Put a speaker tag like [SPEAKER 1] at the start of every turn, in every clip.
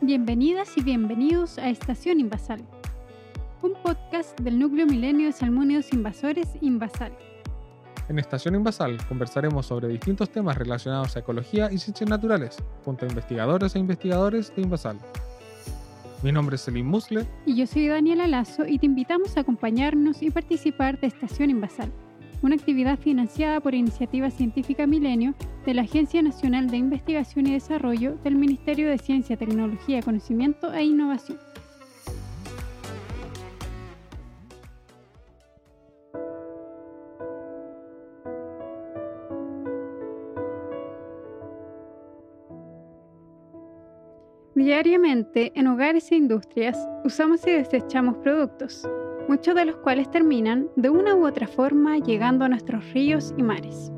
[SPEAKER 1] Bienvenidas y bienvenidos a Estación Invasal, un podcast del núcleo milenio de salmónidos invasores Invasal.
[SPEAKER 2] En Estación Invasal conversaremos sobre distintos temas relacionados a ecología y ciencias naturales, junto a investigadores e investigadores de Invasal. Mi nombre es Selim Musle.
[SPEAKER 1] Y yo soy Daniela Lazo y te invitamos a acompañarnos y participar de Estación Invasal, una actividad financiada por Iniciativa Científica Milenio de la Agencia Nacional de Investigación y Desarrollo del Ministerio de Ciencia, Tecnología, Conocimiento e Innovación. Diariamente, en hogares e industrias, usamos y desechamos productos, muchos de los cuales terminan de una u otra forma llegando a nuestros ríos y mares.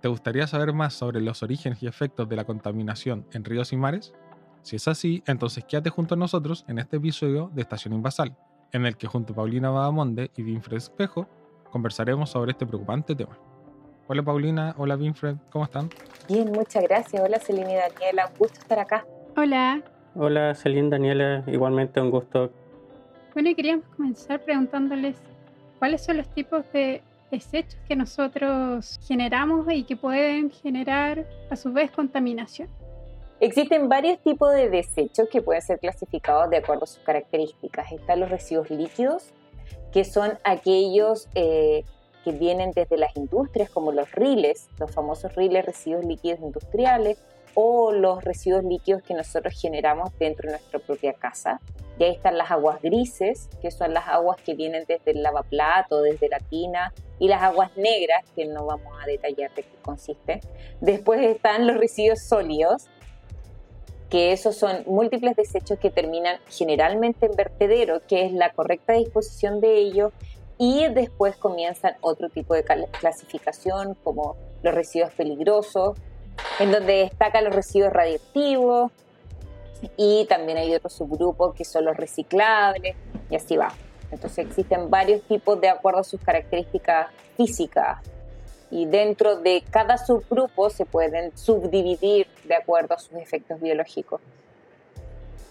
[SPEAKER 2] ¿Te gustaría saber más sobre los orígenes y efectos de la contaminación en ríos y mares? Si es así, entonces quédate junto a nosotros en este episodio de Estación Invasal, en el que junto a Paulina Badamonde y Winfred Espejo conversaremos sobre este preocupante tema. Hola Paulina, hola Winfred, ¿cómo están?
[SPEAKER 3] Bien, muchas gracias. Hola Celine y Daniela, un gusto estar acá.
[SPEAKER 1] Hola.
[SPEAKER 4] Hola Celine, Daniela, igualmente un gusto.
[SPEAKER 1] Bueno, y queríamos comenzar preguntándoles cuáles son los tipos de desechos que nosotros generamos y que pueden generar a su vez contaminación.
[SPEAKER 3] Existen varios tipos de desechos que pueden ser clasificados de acuerdo a sus características. Están los residuos líquidos, que son aquellos eh, que vienen desde las industrias, como los riles, los famosos riles residuos líquidos industriales, o los residuos líquidos que nosotros generamos dentro de nuestra propia casa. Y ahí están las aguas grises, que son las aguas que vienen desde el lavaplato, desde la tina, y las aguas negras, que no vamos a detallar de qué consisten. Después están los residuos sólidos, que esos son múltiples desechos que terminan generalmente en vertedero, que es la correcta disposición de ellos y después comienzan otro tipo de clasificación como los residuos peligrosos, en donde destacan los residuos radiactivos y también hay otros subgrupos que son los reciclables y así va. Entonces existen varios tipos de acuerdo a sus características físicas y dentro de cada subgrupo se pueden subdividir de acuerdo a sus efectos biológicos.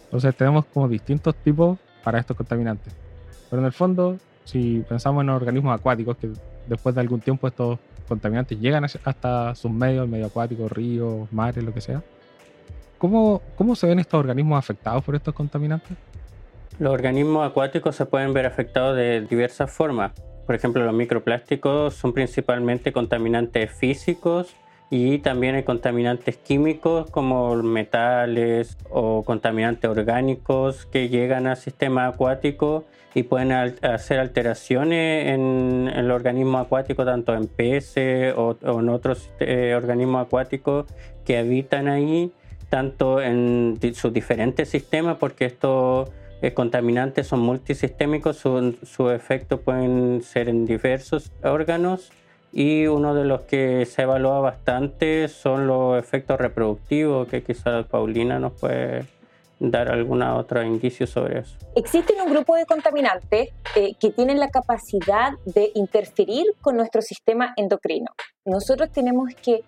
[SPEAKER 2] Entonces tenemos como distintos tipos para estos contaminantes. Pero en el fondo si pensamos en organismos acuáticos, que después de algún tiempo estos contaminantes llegan hasta sus medios, medio acuático, ríos, mares, lo que sea. ¿Cómo, ¿Cómo se ven estos organismos afectados por estos contaminantes?
[SPEAKER 4] Los organismos acuáticos se pueden ver afectados de diversas formas. Por ejemplo, los microplásticos son principalmente contaminantes físicos y también hay contaminantes químicos como metales o contaminantes orgánicos que llegan al sistema acuático y pueden hacer alteraciones en, el organismo acuático, tanto en peces o, en otros eh, organismos acuáticos que habitan ahí, tanto en sus diferentes sistemas, porque estos eh, contaminantes son multisistémicos, sus efectos pueden ser en diversos órganos y uno de los que se evalúa bastante son los efectos reproductivos, que quizás Paulina nos puede dar alguna otra indicio sobre eso.
[SPEAKER 3] Existen un grupo de contaminantes eh, que tienen la capacidad de interferir con nuestro sistema endocrino. Nosotros tenemos que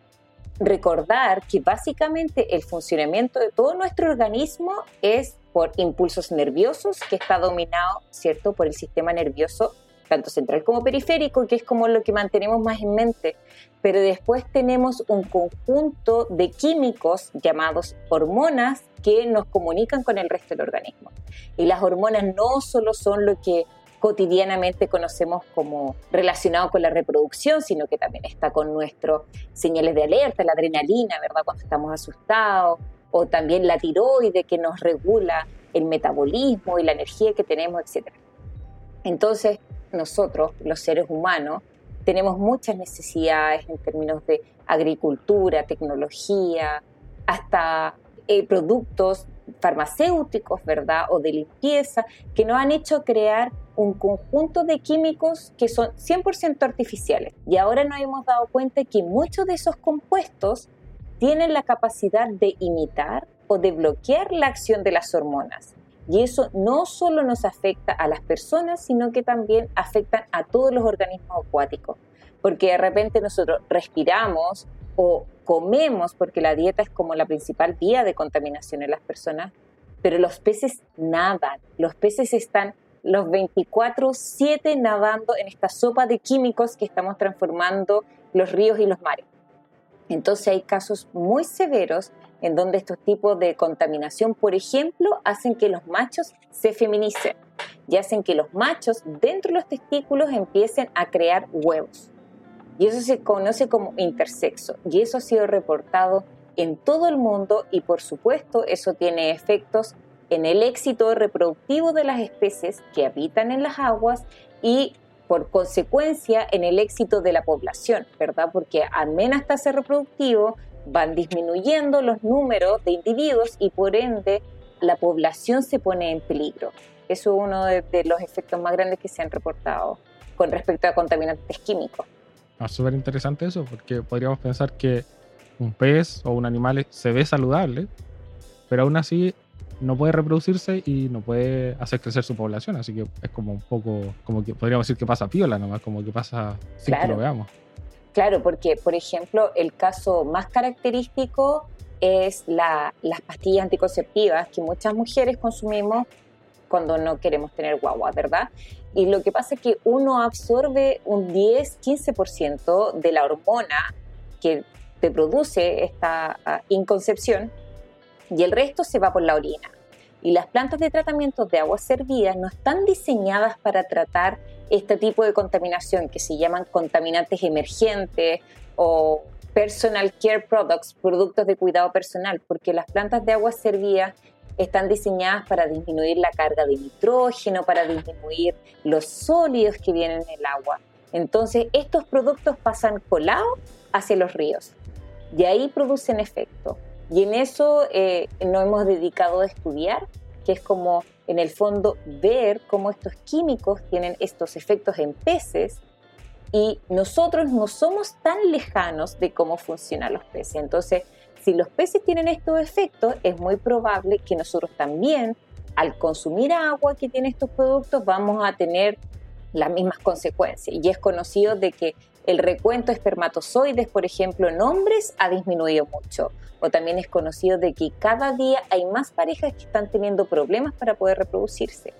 [SPEAKER 3] recordar que básicamente el funcionamiento de todo nuestro organismo es por impulsos nerviosos que está dominado, ¿cierto?, por el sistema nervioso tanto central como periférico, que es como lo que mantenemos más en mente. Pero después tenemos un conjunto de químicos llamados hormonas que nos comunican con el resto del organismo. Y las hormonas no solo son lo que cotidianamente conocemos como relacionado con la reproducción, sino que también está con nuestros señales de alerta, la adrenalina, ¿verdad? Cuando estamos asustados, o también la tiroide que nos regula el metabolismo y la energía que tenemos, etc. Entonces, nosotros, los seres humanos, tenemos muchas necesidades en términos de agricultura, tecnología, hasta eh, productos farmacéuticos, ¿verdad? O de limpieza, que nos han hecho crear un conjunto de químicos que son 100% artificiales. Y ahora nos hemos dado cuenta que muchos de esos compuestos tienen la capacidad de imitar o de bloquear la acción de las hormonas. Y eso no solo nos afecta a las personas, sino que también afecta a todos los organismos acuáticos. porque de repente nosotros respiramos o comemos, porque la dieta es como la principal vía de contaminación en las personas, pero los peces nadan, los peces están los 24/7 nadando en esta sopa de químicos que estamos transformando los ríos y los mares. Entonces hay casos muy severos en donde estos tipos de contaminación, por ejemplo, hacen que los machos se feminicen y hacen que los machos dentro de los testículos empiecen a crear huevos. Y eso se conoce como intersexo y eso ha sido reportado en todo el mundo y por supuesto eso tiene efectos en el éxito reproductivo de las especies que habitan en las aguas y por consecuencia en el éxito de la población, ¿verdad? Porque a menos tasa reproductivo van disminuyendo los números de individuos y por ende la población se pone en peligro. Eso es uno de, los efectos más grandes que se han reportado con respecto a contaminantes químicos.
[SPEAKER 2] Ah, súper interesante eso, porque podríamos pensar que un pez o un animal se ve saludable, pero aún así no puede reproducirse y no puede hacer crecer su población. Así que es como un poco, como que podríamos decir que pasa piola nomás, como que pasa sin que lo veamos.
[SPEAKER 3] Claro, porque por ejemplo el caso más característico es las pastillas anticonceptivas que muchas mujeres consumimos cuando no queremos tener guagua, ¿verdad? Y lo que pasa es que uno absorbe un 10-15% de la hormona que te produce esta ah, inconcepción y el resto se va por la orina. Y las plantas de tratamiento de aguas servidas no están diseñadas para tratar este tipo de contaminación que se llaman contaminantes emergentes o personal care products, productos de cuidado personal, porque las plantas de aguas servidas están diseñadas para disminuir la carga de nitrógeno, para disminuir los sólidos que vienen en el agua. Entonces, estos productos pasan colados hacia los ríos y ahí producen efecto. Y en eso eh, nos hemos dedicado a estudiar, que es como en el fondo ver cómo estos químicos tienen estos efectos en peces y nosotros no somos tan lejanos de cómo funcionan los peces. Entonces, si los peces tienen estos efectos, es muy probable que nosotros también, al consumir agua que tiene estos productos, vamos a tener las mismas consecuencias. Y es conocido de que el recuento de espermatozoides, por ejemplo, en hombres ha disminuido mucho. O también es conocido de que cada día hay más parejas que están teniendo problemas para poder reproducirse.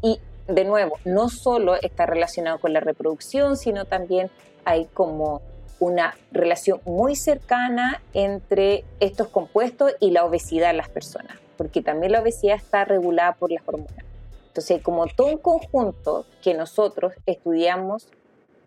[SPEAKER 3] Y de nuevo, no solo está relacionado con la reproducción, sino también hay como una relación muy cercana entre estos compuestos y la obesidad en las personas, porque también la obesidad está regulada por las hormonas. Entonces, como todo un conjunto que nosotros estudiamos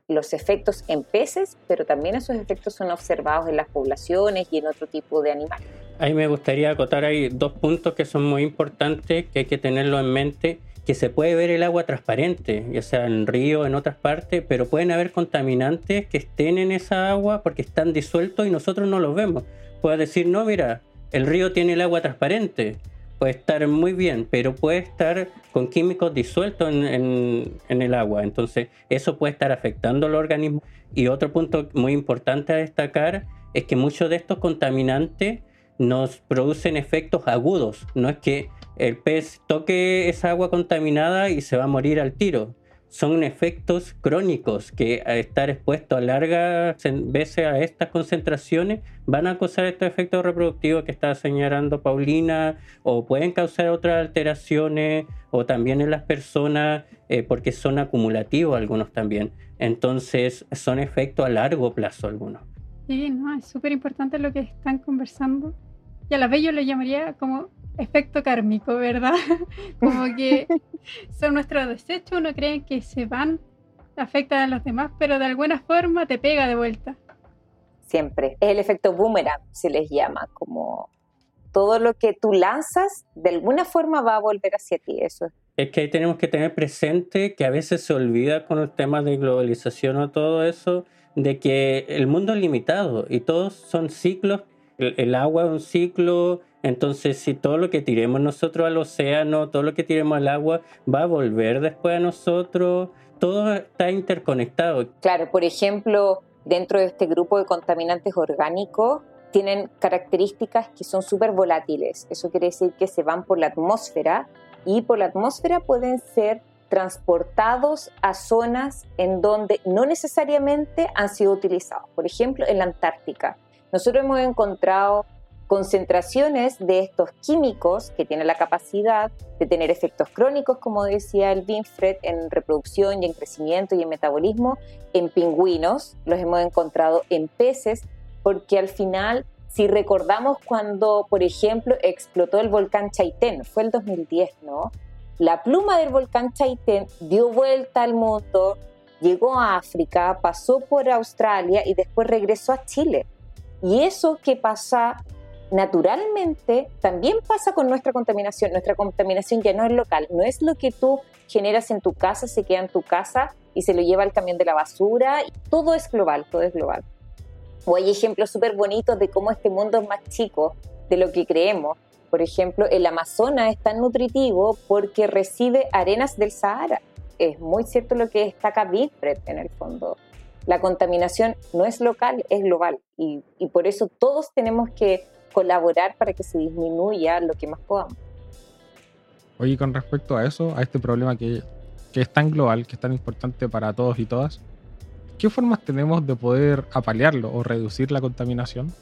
[SPEAKER 3] los efectos en peces, pero también esos efectos son observados en las poblaciones y en otro tipo de animales.
[SPEAKER 4] Ahí me gustaría acotar ahí dos puntos que son muy importantes, que hay que tenerlo en mente, que se puede ver el agua transparente, ya sea en río, en otras partes, pero pueden haber contaminantes que estén en esa agua porque están disueltos y nosotros no los vemos. Puede decir, no, mira, el río tiene el agua transparente, puede estar muy bien, pero puede estar con químicos disueltos en, el agua. Entonces, eso puede estar afectando al organismo. Y otro punto muy importante a destacar es que muchos de estos contaminantes nos producen efectos agudos. No es que el pez toque esa agua contaminada y se va a morir al tiro son efectos crónicos que al estar expuestos a largas veces a estas concentraciones van a causar estos efectos reproductivos que está señalando Paulina o pueden causar otras alteraciones o también en las personas eh, porque son acumulativos algunos también. Entonces son efectos a largo plazo algunos.
[SPEAKER 1] Sí, no, es súper importante lo que están conversando. Y a la vez yo lo llamaría como efecto kármico, ¿verdad? Como que son nuestros desechos, uno cree que se van, afectan a los demás, pero de alguna forma te pega de vuelta.
[SPEAKER 3] Siempre. Es el efecto boomerang, se les llama, como todo lo que tú lanzas, de alguna forma va a volver hacia ti. Eso
[SPEAKER 4] es que ahí tenemos que tener presente que a veces se olvida con el tema de globalización o todo eso, de que el mundo es limitado y todos son ciclos. el agua es un ciclo, entonces, si todo lo que tiremos nosotros al océano, todo lo que tiremos al agua, va a volver después a nosotros, todo está interconectado.
[SPEAKER 3] Claro, por ejemplo, dentro de este grupo de contaminantes orgánicos, tienen características que son súper volátiles. Eso quiere decir que se van por la atmósfera y por la atmósfera pueden ser transportados a zonas en donde no necesariamente han sido utilizados. Por ejemplo, en la Antártica. Nosotros hemos encontrado concentraciones de estos químicos que tienen la capacidad de tener efectos crónicos, como decía el Binfred, en reproducción y en crecimiento y en metabolismo, en pingüinos, los hemos encontrado en peces, porque al final, si recordamos cuando, por ejemplo, explotó el volcán Chaitén, fue el 2010, ¿no? La pluma del volcán Chaitén dio vuelta al mundo, llegó a África, pasó por Australia y después regresó a Chile. Y eso que pasa naturalmente también pasa con nuestra contaminación. Nuestra contaminación ya no es local, no es lo que tú generas en tu casa, se queda en tu casa y se lo lleva al camión de la basura. Todo es global, todo es global. O hay ejemplos súper bonitos de cómo este mundo es más chico de lo que creemos. Por ejemplo, el Amazonas es tan nutritivo porque recibe arenas del Sahara. Es muy cierto lo que destaca Wilfred en el fondo. La contaminación no es local, es global. Y por eso todos tenemos que colaborar para que se disminuya lo que más podamos.
[SPEAKER 2] Oye, con respecto a eso, a este problema que, que es tan global, que es tan importante para todos y todas, ¿qué formas tenemos de poder apalearlo o reducir la contaminación?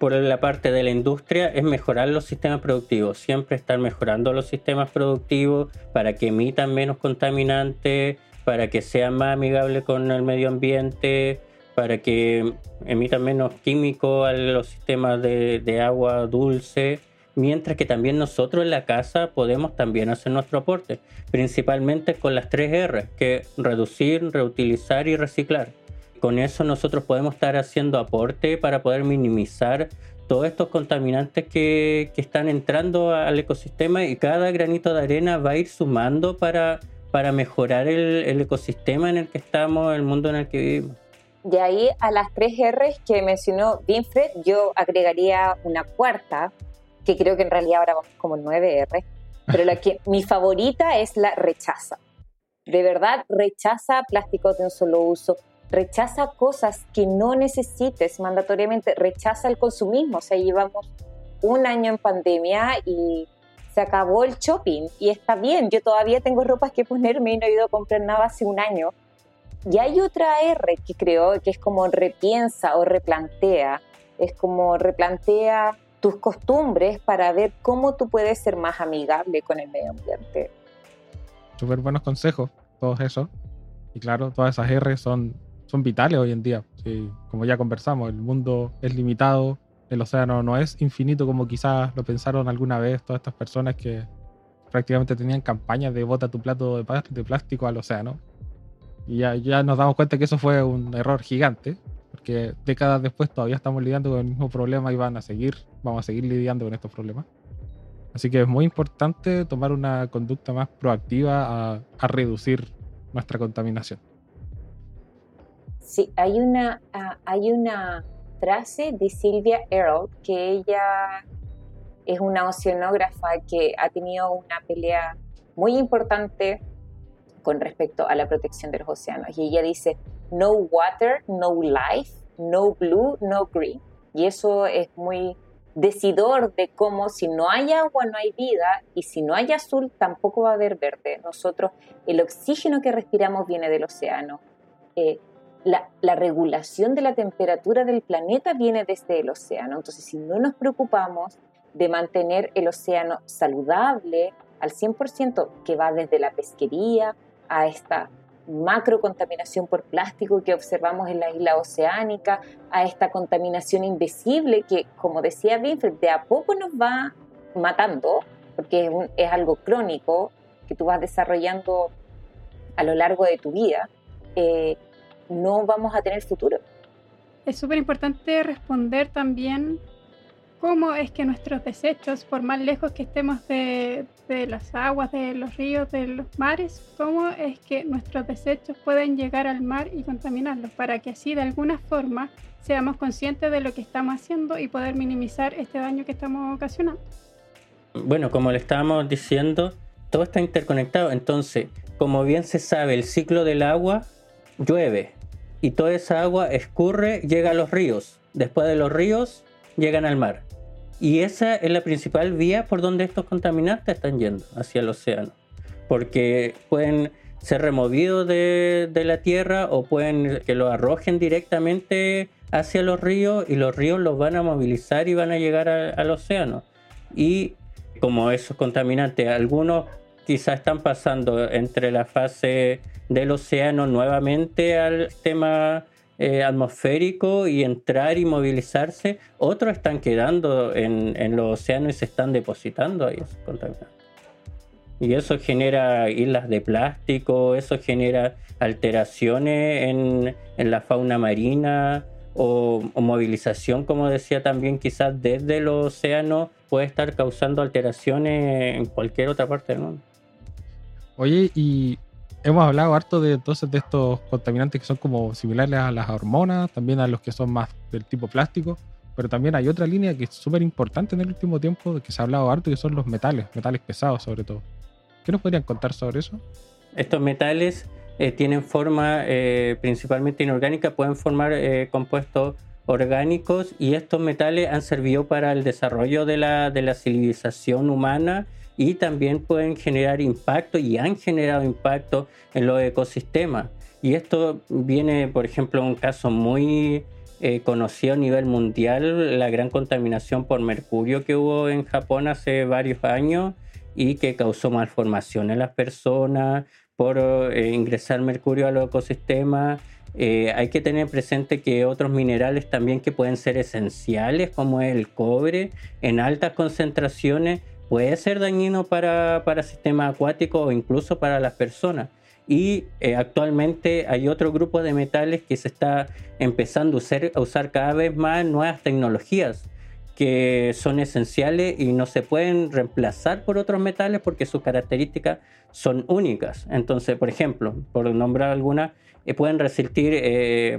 [SPEAKER 4] Por la parte de la industria es mejorar los sistemas productivos, siempre estar mejorando los sistemas productivos para que emitan menos contaminantes, para que sean más amigables con el medio ambiente, para que emitan menos químicos a los sistemas de, agua dulce, mientras que también nosotros en la casa podemos también hacer nuestro aporte, principalmente con las tres R, que reducir, reutilizar y reciclar. Con eso nosotros podemos estar haciendo aporte para poder minimizar todos estos contaminantes que, están entrando al ecosistema y cada granito de arena va a ir sumando para, para mejorar el ecosistema en el que estamos, el mundo en el que vivimos.
[SPEAKER 3] De ahí a las tres R's que mencionó Winfred, yo agregaría una cuarta, que creo que en realidad ahora vamos como nueve R, pero la que mi favorita es la rechaza. De verdad, rechaza plásticos de un solo uso, rechaza cosas que no necesites mandatoriamente, rechaza el consumismo. O sea, llevamos un año en pandemia y se acabó el shopping y está bien. Yo todavía tengo ropas que ponerme y no he ido a comprar nada hace un año y hay otra R que creo que es como repiensa o replantea, es como replantea tus costumbres para ver cómo tú puedes ser más amigable con el medio ambiente.
[SPEAKER 2] Súper buenos consejos, todos esos. Y claro, todas esas R son, son vitales hoy en día. como ya conversamos, el mundo es limitado, el océano no es infinito como quizás lo pensaron alguna vez todas estas personas que prácticamente tenían campañas de bota tu plato de plástico al océano. Y ya, nos damos cuenta que eso fue un error gigante, porque décadas después todavía estamos lidiando con el mismo problema y van a seguir, vamos a seguir lidiando con estos problemas. Así que es muy importante tomar una conducta más proactiva a, reducir nuestra contaminación.
[SPEAKER 3] Sí, hay una, ah, hay una frase de Silvia Earle que ella es una oceanógrafa que ha tenido una pelea muy importante con respecto a la protección de los océanos. Y ella dice, no water, no life, no blue, no green. Y eso es muy decidor de cómo si no hay agua no hay vida y si no hay azul tampoco va a haber verde. Nosotros, el oxígeno que respiramos viene del océano. Eh, la, la, regulación de la temperatura del planeta viene desde el océano. Entonces, si no nos preocupamos de mantener el océano saludable al 100%, que va desde la pesquería, a esta macro contaminación por plástico que observamos en la isla oceánica, a esta contaminación invisible que, como decía Winfred, de a poco nos va matando, porque es, algo crónico que tú vas desarrollando a lo largo de tu vida, eh, no vamos a tener futuro.
[SPEAKER 1] Es súper importante responder también cómo es que nuestros desechos, por más lejos que estemos de, las aguas, de los ríos, de los mares, cómo es que nuestros desechos pueden llegar al mar y contaminarlos, para que así de alguna forma seamos conscientes de lo que estamos haciendo y poder minimizar este daño que estamos ocasionando.
[SPEAKER 4] Bueno, como le estábamos diciendo, todo está interconectado, entonces, como bien se sabe, el ciclo del agua llueve y toda esa agua escurre, llega a los ríos, después de los ríos llegan al mar. Y esa es la principal vía por donde estos contaminantes están yendo, hacia el océano. porque pueden ser removidos de, la tierra o pueden que lo arrojen directamente hacia los ríos y los ríos los van a movilizar y van a llegar al océano. Y como esos contaminantes, algunos quizás están pasando entre la fase del océano nuevamente al sistema eh, atmosférico y entrar y movilizarse, otros están quedando en, en los océanos y se están depositando ahí esos contaminantes. Y eso genera islas de plástico, eso genera alteraciones en, en la fauna marina o, o, movilización, como decía también, quizás desde el océano puede estar causando alteraciones en cualquier otra parte del mundo.
[SPEAKER 2] Oye, y hemos hablado harto de entonces de estos contaminantes que son como similares a las hormonas, también a los que son más del tipo plástico, pero también hay otra línea que es súper importante en el último tiempo, que se ha hablado harto, que son los metales, metales pesados sobre todo. ¿Qué nos podrían contar sobre eso?
[SPEAKER 4] Estos metales eh, tienen forma eh, principalmente inorgánica, pueden formar eh, compuestos orgánicos y estos metales han servido para el desarrollo de la, de la civilización humana y también pueden generar impacto y han generado impacto en los ecosistemas. Y esto viene, por ejemplo, un caso muy eh, conocido a nivel mundial, la gran contaminación por mercurio que hubo en Japón hace varios años y que causó malformación en las personas por eh, ingresar mercurio a los ecosistemas. Eh, hay que tener presente que otros minerales también que pueden ser esenciales, como el cobre, en altas concentraciones, puede ser dañino para, para sistemas acuáticos o incluso para las personas. Y eh, actualmente hay otro grupo de metales que se está empezando a usar, cada vez más nuevas tecnologías que son esenciales y no se pueden reemplazar por otros metales porque sus características son únicas. Entonces, por ejemplo, por nombrar algunas, eh, pueden resistir eh,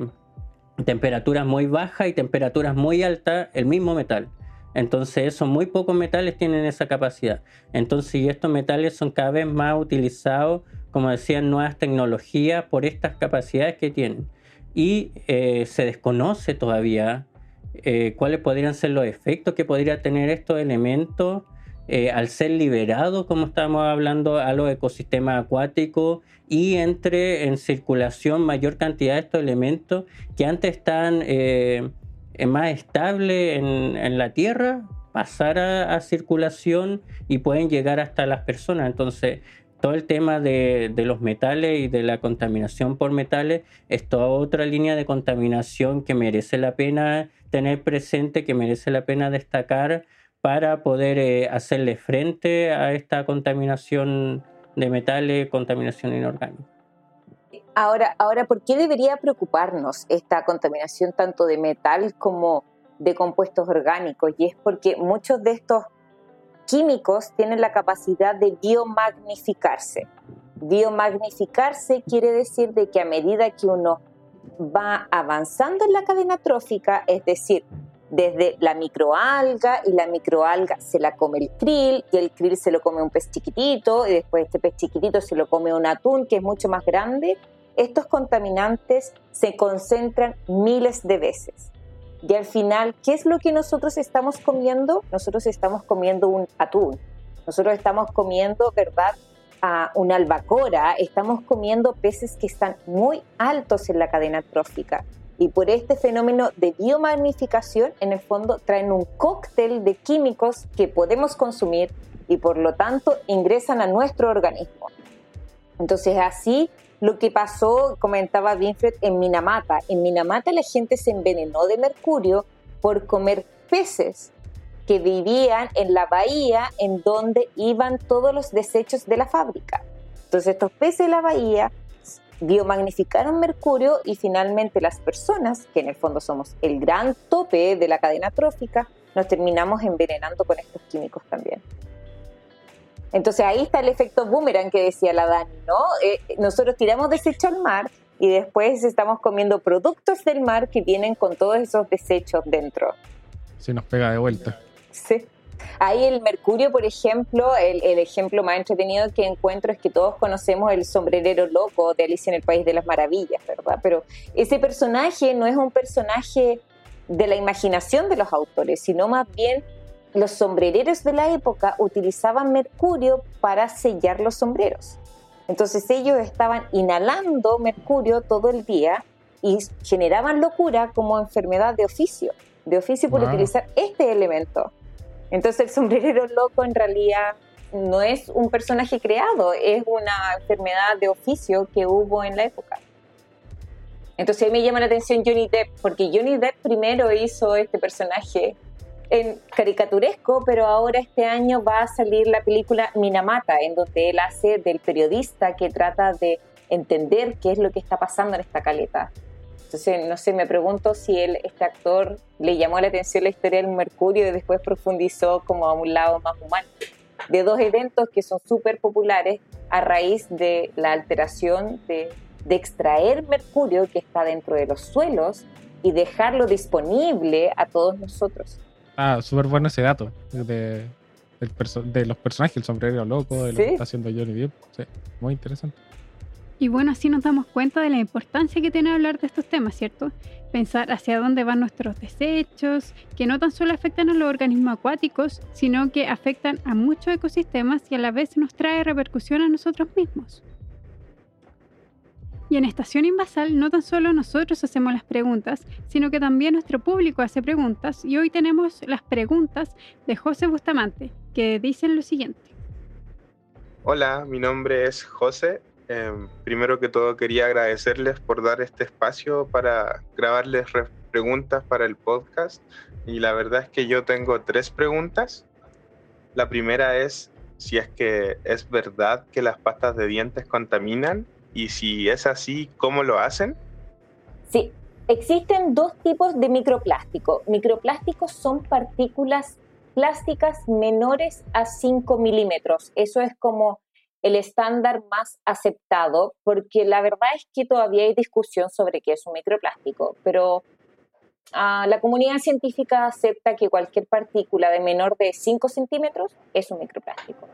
[SPEAKER 4] temperaturas muy bajas y temperaturas muy altas el mismo metal. Entonces, esos muy pocos metales tienen esa capacidad. Entonces, estos metales son cada vez más utilizados, como decían, nuevas tecnologías por estas capacidades que tienen. Y eh, se desconoce todavía eh, cuáles podrían ser los efectos que podría tener estos elementos eh, al ser liberados, como estamos hablando, a los ecosistemas acuáticos y entre en circulación mayor cantidad de estos elementos que antes están es más estable en, la Tierra, pasar a, circulación y pueden llegar hasta las personas. Entonces, todo el tema de, los metales y de la contaminación por metales es toda otra línea de contaminación que merece la pena tener presente, que merece la pena destacar para poder eh, hacerle frente a esta contaminación de metales, contaminación inorgánica.
[SPEAKER 3] Ahora, ahora, ¿por qué debería preocuparnos esta contaminación tanto de metal como de compuestos orgánicos? Y es porque muchos de estos químicos tienen la capacidad de biomagnificarse. Biomagnificarse quiere decir de que a medida que uno va avanzando en la cadena trófica, es decir, desde la microalga y la microalga se la come el krill y el krill se lo come un pez chiquitito y después este pez chiquitito se lo come un atún que es mucho más grande estos contaminantes se concentran miles de veces. Y al final, ¿qué es lo que nosotros estamos comiendo? Nosotros estamos comiendo un atún. Nosotros estamos comiendo, ¿verdad? A una albacora. Estamos comiendo peces que están muy altos en la cadena trófica. Y por este fenómeno de biomagnificación, en el fondo, traen un cóctel de químicos que podemos consumir y por lo tanto ingresan a nuestro organismo. Entonces así lo que pasó, comentaba Winfred, en Minamata. En Minamata la gente se envenenó de mercurio por comer peces que vivían en la bahía en donde iban todos los desechos de la fábrica. Entonces estos peces de la bahía biomagnificaron mercurio y finalmente las personas, que en el fondo somos el gran tope de la cadena trófica, nos terminamos envenenando con estos químicos también. Entonces ahí está el efecto boomerang que decía la Dani, ¿no? Eh, nosotros tiramos desecho al mar y después estamos comiendo productos del mar que vienen con todos esos desechos dentro.
[SPEAKER 2] Se nos pega de vuelta.
[SPEAKER 3] Sí. Ahí el mercurio, por ejemplo, el, el, ejemplo más entretenido que encuentro es que todos conocemos el sombrerero loco de Alicia en el País de las Maravillas, ¿verdad? Pero ese personaje no es un personaje de la imaginación de los autores, sino más bien los sombrereros de la época utilizaban mercurio para sellar los sombreros. Entonces ellos estaban inhalando mercurio todo el día y generaban locura como enfermedad de oficio, de oficio por utilizar este elemento. Entonces el sombrerero loco en realidad no es un personaje creado, es una enfermedad de oficio que hubo en la época. Entonces a mí me llama la atención Johnny Depp, porque Johnny Depp primero hizo este personaje en caricaturesco, pero ahora este año va a salir la película Minamata, en donde él hace del periodista que trata de entender qué es lo que está pasando en esta caleta. Entonces, no sé, me pregunto si él, este actor le llamó la atención la historia del Mercurio y después profundizó como a un lado más humano. De dos eventos que son súper populares a raíz de la alteración de, de extraer mercurio que está dentro de los suelos y dejarlo disponible a todos nosotros.
[SPEAKER 2] Ah, súper bueno ese dato de, de los personajes, el sombrero loco, de lo que está haciendo Johnny Depp. Sí, muy interesante.
[SPEAKER 1] Y bueno, así nos damos cuenta de la importancia que tiene hablar de estos temas, ¿cierto? Pensar hacia dónde van nuestros desechos, que no tan solo afectan a los organismos acuáticos, sino que afectan a muchos ecosistemas y a la vez nos trae repercusión a nosotros mismos. Y en Estación Invasal no tan solo nosotros hacemos las preguntas, sino que también nuestro público hace preguntas y hoy tenemos las preguntas de José Bustamante, que dicen lo siguiente.
[SPEAKER 5] Hola, mi nombre es José. Em, primero que todo quería agradecerles por dar este espacio para grabarles preguntas para el podcast y la verdad es que yo tengo tres preguntas. La primera es si es que es verdad que las pastas de dientes contaminan y si es así, ¿cómo lo hacen?
[SPEAKER 3] Sí, existen dos tipos de microplástico. Microplásticos son partículas plásticas menores a 5 milímetros. Eso es como el estándar más aceptado, porque la verdad es que todavía hay discusión sobre qué es un microplástico, pero ah, la comunidad científica acepta que cualquier partícula de menor de 5 centímetros es un microplástico.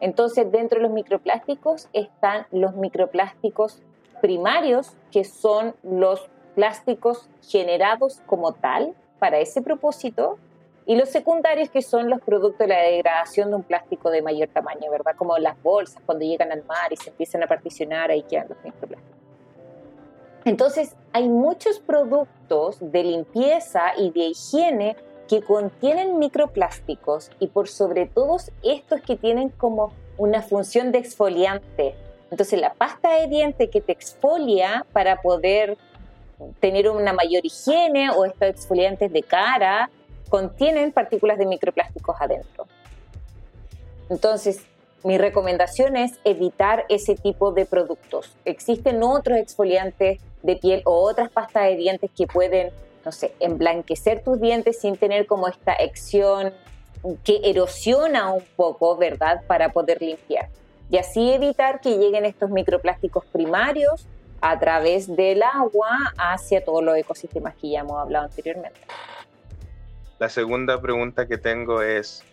[SPEAKER 3] Entonces, dentro de los microplásticos están los microplásticos primarios, que son los plásticos generados como tal para ese propósito, y los secundarios, que son los productos de la degradación de un plástico de mayor tamaño, ¿verdad? Como las bolsas, cuando llegan al mar y se empiezan a particionar, ahí quedan los microplásticos. Entonces, hay muchos productos de limpieza y de higiene que contienen microplásticos y por sobre todo estos que tienen como una función de exfoliante. Entonces la pasta de diente que te exfolia para poder tener una mayor higiene o estos exfoliantes de cara contienen partículas de microplásticos adentro. Entonces, mi recomendación es evitar ese tipo de productos. Existen otros exfoliantes de piel o otras pastas de dientes que pueden no sé, emblanquecer tus dientes sin tener como esta acción que erosiona un poco, ¿verdad?, para poder limpiar. Y así evitar que lleguen estos microplásticos primarios a través del agua hacia todos los ecosistemas que ya hemos hablado anteriormente.
[SPEAKER 5] La segunda pregunta que tengo es,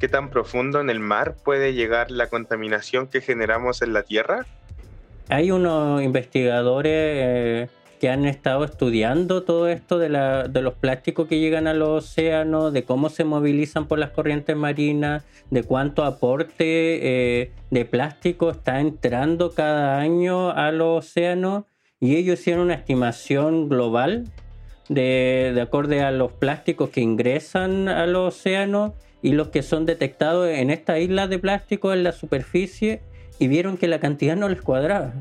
[SPEAKER 5] ¿qué tan profundo en el mar puede llegar la contaminación que generamos en la Tierra?
[SPEAKER 4] Hay unos investigadores eh, que han estado estudiando todo esto de, la, de los plásticos que llegan a los océanos, de cómo se movilizan por las corrientes marinas, de cuánto aporte eh, de plástico está entrando cada año a los océanos. Y ellos hicieron una estimación global de, de acorde a los plásticos que ingresan a los océanos y los que son detectados en esta isla de plástico en la superficie y vieron que la cantidad no les cuadraba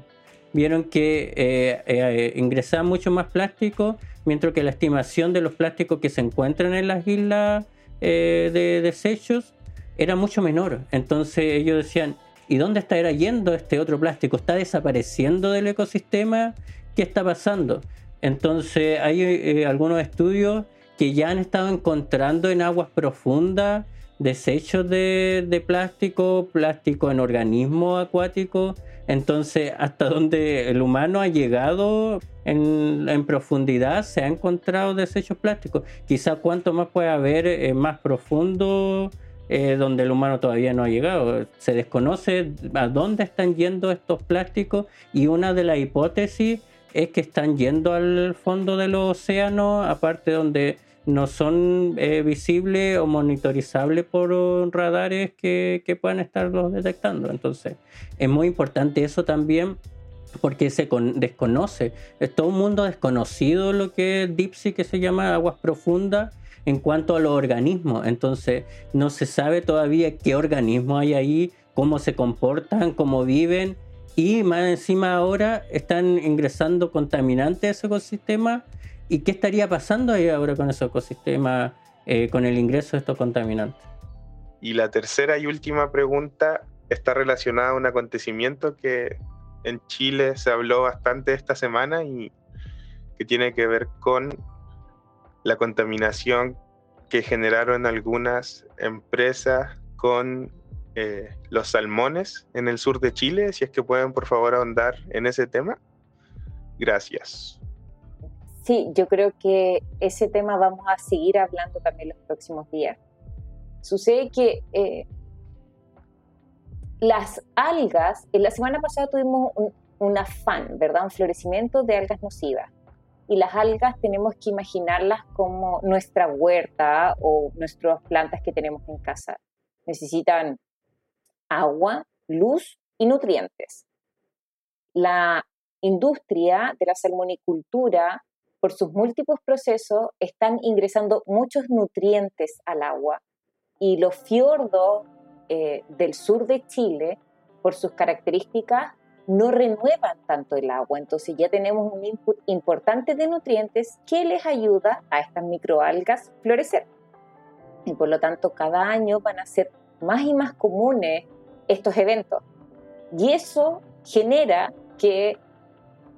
[SPEAKER 4] vieron que eh, eh, ingresaban mucho más plástico, mientras que la estimación de los plásticos que se encuentran en las islas eh, de desechos era mucho menor. Entonces ellos decían, ¿y dónde está yendo este otro plástico? ¿Está desapareciendo del ecosistema? ¿Qué está pasando? Entonces hay algunos estudios que ya han estado encontrando en aguas profundas desechos de, de plástico, plástico en organismos acuáticos entonces, hasta donde el humano ha llegado en, profundidad, se ha encontrado desechos plásticos. Quizá cuanto más puede haber eh, más profundo, eh, donde el humano todavía no ha llegado. Se desconoce a dónde están yendo estos plásticos y una de las hipótesis es que están yendo al fondo de los océanos, aparte donde no son eh, visibles o monitorizables por radares que, que puedan estarlos detectando. Entonces, es muy importante eso también porque se desconoce. Es todo un mundo desconocido lo que es Deep que se llama aguas profundas en cuanto a los organismos. Entonces, no se sabe todavía qué organismos hay ahí, cómo se comportan, cómo viven. Y más encima ahora están ingresando contaminantes a ese ecosistema. ¿Y qué estaría pasando ahí ahora con ese ecosistema, eh, con el ingreso de estos contaminantes?
[SPEAKER 5] Y la tercera y última pregunta está relacionada a un acontecimiento que en Chile se habló bastante esta semana y que tiene que ver con la contaminación que generaron algunas empresas con eh, los salmones en el sur de Chile. Si es que pueden, por favor, ahondar en ese tema. Gracias.
[SPEAKER 3] Sí, yo creo que ese tema vamos a seguir hablando también los próximos días. Sucede que eh, las algas, en la semana pasada tuvimos un, afán, ¿verdad? Un florecimiento de algas nocivas. Y las algas tenemos que imaginarlas como nuestra huerta o nuestras plantas que tenemos en casa. Necesitan agua, luz y nutrientes. La industria de la salmonicultura, por sus múltiples procesos, están ingresando muchos nutrientes al agua. Y los fiordos eh, del sur de Chile, por sus características, no renuevan tanto el agua. Entonces ya tenemos un input importante de nutrientes que les ayuda a estas microalgas florecer. Y por lo tanto, cada año van a ser más y más comunes estos eventos. Y eso genera que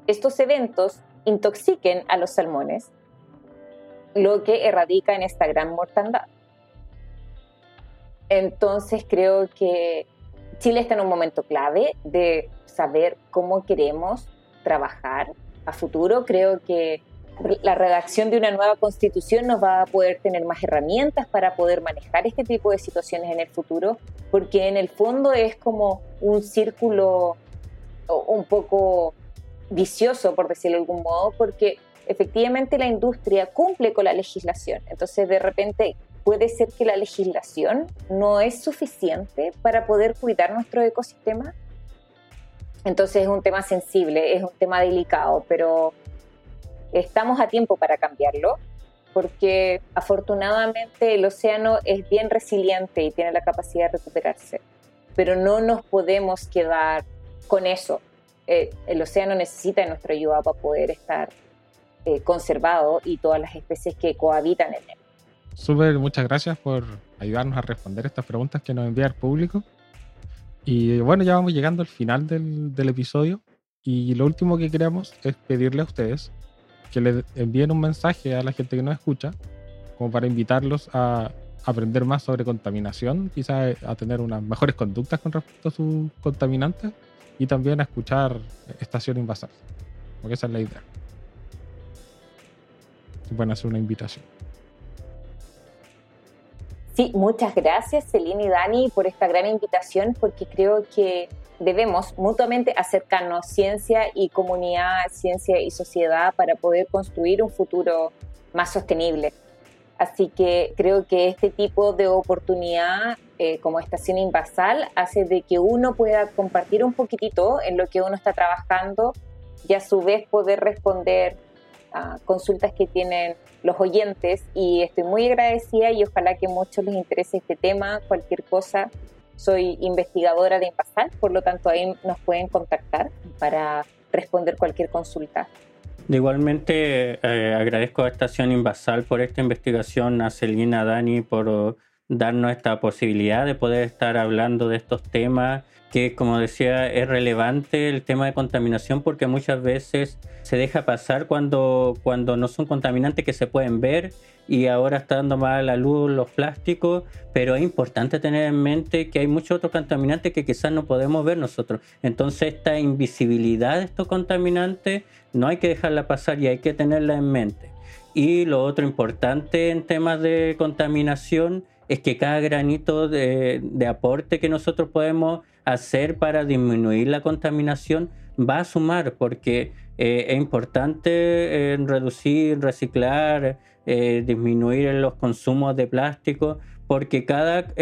[SPEAKER 3] estos eventos intoxiquen a los salmones, lo que erradica en esta gran mortandad. Entonces creo que Chile está en un momento clave de saber cómo queremos trabajar a futuro. Creo que la redacción de una nueva constitución nos va a poder tener más herramientas para poder manejar este tipo de situaciones en el futuro, porque en el fondo es como un círculo un poco vicioso, por decirlo de algún modo, porque efectivamente la industria cumple con la legislación. Entonces, de repente, puede ser que la legislación no es suficiente para poder cuidar nuestro ecosistema. Entonces es un tema sensible, es un tema delicado, pero estamos a tiempo para cambiarlo porque afortunadamente el océano es bien resiliente y tiene la capacidad de recuperarse, pero no nos podemos quedar con eso. Eh, el océano necesita nuestra ayuda para poder estar eh, conservado y todas las especies que cohabitan en él.
[SPEAKER 2] Súper, muchas gracias por ayudarnos a responder estas preguntas que nos envía el público. Y bueno, ya vamos llegando al final del, del episodio. Y lo último que queremos es pedirle a ustedes que le envíen un mensaje a la gente que nos escucha, como para invitarlos a aprender más sobre contaminación, quizás a tener unas mejores conductas con respecto a sus contaminantes y también a escuchar Estación Invasal, porque esa es la idea. Pueden hacer una invitación.
[SPEAKER 3] Sí, muchas gracias Celine y Dani por esta gran invitación porque creo que debemos mutuamente acercarnos ciencia y comunidad, ciencia y sociedad para poder construir un futuro más sostenible. Así que creo que este tipo de oportunidad eh, como estación invasal hace de que uno pueda compartir un poquitito en lo que uno está trabajando y a su vez poder responder consultas que tienen los oyentes y estoy muy agradecida y ojalá que a muchos les interese este tema, cualquier cosa. Soy investigadora de Impasal, por lo tanto ahí nos pueden contactar para responder cualquier consulta.
[SPEAKER 4] Igualmente eh, agradezco a Estación Invasal por esta investigación, a Celina, Dani por darnos esta posibilidad de poder estar hablando de estos temas que como decía es relevante el tema de contaminación porque muchas veces se deja pasar cuando, cuando no son contaminantes que se pueden ver y ahora está dando más a la luz los plásticos, pero es importante tener en mente que hay muchos otros contaminantes que quizás no podemos ver nosotros. Entonces esta invisibilidad de estos contaminantes no hay que dejarla pasar y hay que tenerla en mente. Y lo otro importante en temas de contaminación es que cada granito de, aporte que nosotros podemos hacer para disminuir la contaminación va a sumar, porque eh, es importante reducir, reciclar, disminuir los consumos de plástico, porque cada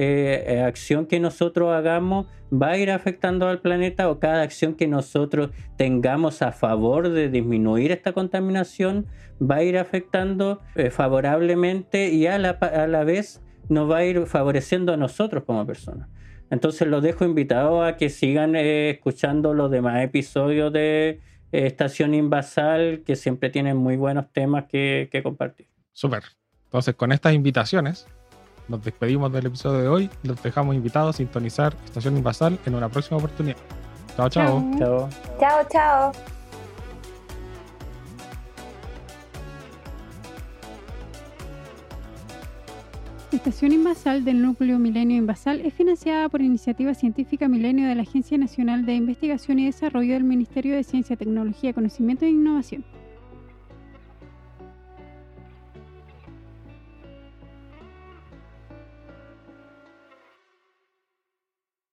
[SPEAKER 4] acción que nosotros hagamos va a ir afectando al planeta o cada acción que nosotros tengamos a favor de disminuir esta contaminación va a ir afectando favorablemente y a la, a la vez nos va a ir favoreciendo a nosotros como personas. Entonces los dejo invitados a que sigan eh, escuchando los demás episodios de eh, Estación Invasal, que siempre tienen muy buenos temas que, que compartir.
[SPEAKER 2] Súper. Entonces con estas invitaciones nos despedimos del episodio de hoy. Los dejamos invitados a sintonizar Estación Invasal en una próxima oportunidad. Chao, chao.
[SPEAKER 3] Chao, chao. chao.
[SPEAKER 1] Estación Invasal del Núcleo Milenio Invasal es financiada por Iniciativa Científica Milenio de la Agencia Nacional de Investigación y Desarrollo del Ministerio de Ciencia, Tecnología, Conocimiento e Innovación.